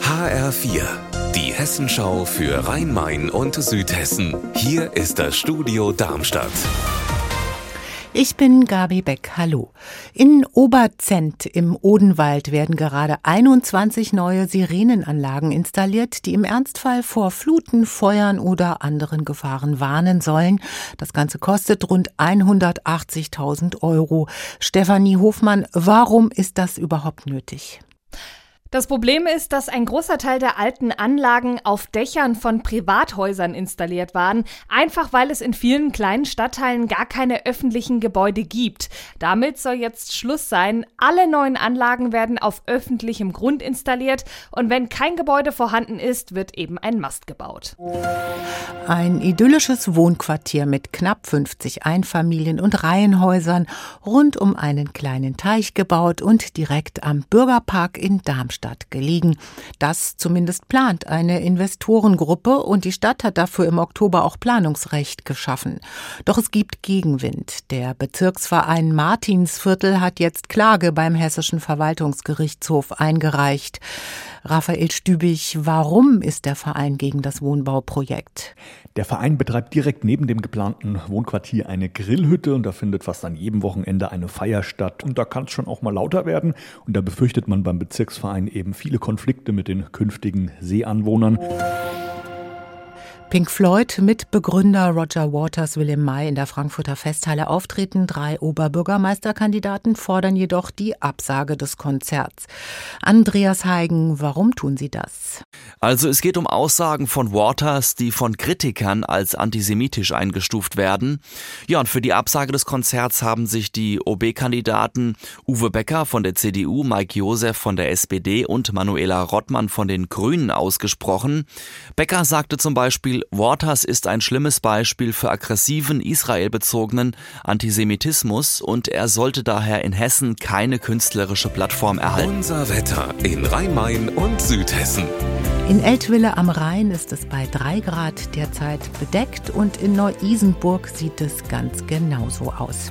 HR4, die Hessenschau für Rhein-Main und Südhessen. Hier ist das Studio Darmstadt. Ich bin Gabi Beck. Hallo. In Oberzent im Odenwald werden gerade 21 neue Sirenenanlagen installiert, die im Ernstfall vor Fluten, Feuern oder anderen Gefahren warnen sollen. Das Ganze kostet rund 180.000 Euro. Stefanie Hofmann, warum ist das überhaupt nötig? Das Problem ist, dass ein großer Teil der alten Anlagen auf Dächern von Privathäusern installiert waren, einfach weil es in vielen kleinen Stadtteilen gar keine öffentlichen Gebäude gibt. Damit soll jetzt Schluss sein. Alle neuen Anlagen werden auf öffentlichem Grund installiert und wenn kein Gebäude vorhanden ist, wird eben ein Mast gebaut. Ein idyllisches Wohnquartier mit knapp 50 Einfamilien- und Reihenhäusern rund um einen kleinen Teich gebaut und direkt am Bürgerpark in Darmstadt. Stadt gelegen. Das zumindest plant eine Investorengruppe und die Stadt hat dafür im Oktober auch Planungsrecht geschaffen. Doch es gibt Gegenwind. Der Bezirksverein Martinsviertel hat jetzt Klage beim Hessischen Verwaltungsgerichtshof eingereicht. Raphael Stübig, warum ist der Verein gegen das Wohnbauprojekt? Der Verein betreibt direkt neben dem geplanten Wohnquartier eine Grillhütte und da findet fast an jedem Wochenende eine Feier statt. Und da kann es schon auch mal lauter werden. Und da befürchtet man beim Bezirksverein eben viele Konflikte mit den künftigen Seeanwohnern. Pink Floyd Mitbegründer Roger Waters will im Mai in der Frankfurter Festhalle auftreten. Drei Oberbürgermeisterkandidaten fordern jedoch die Absage des Konzerts. Andreas Heigen, warum tun sie das? Also es geht um Aussagen von Waters, die von Kritikern als antisemitisch eingestuft werden. Ja, und für die Absage des Konzerts haben sich die OB-Kandidaten Uwe Becker von der CDU, Mike Josef von der SPD und Manuela Rottmann von den Grünen ausgesprochen. Becker sagte zum Beispiel, Waters ist ein schlimmes Beispiel für aggressiven israelbezogenen Antisemitismus und er sollte daher in Hessen keine künstlerische Plattform erhalten. Unser Wetter in Rhein-Main und Südhessen. In Eltville am Rhein ist es bei 3 Grad derzeit bedeckt und in Neu-Isenburg sieht es ganz genauso aus.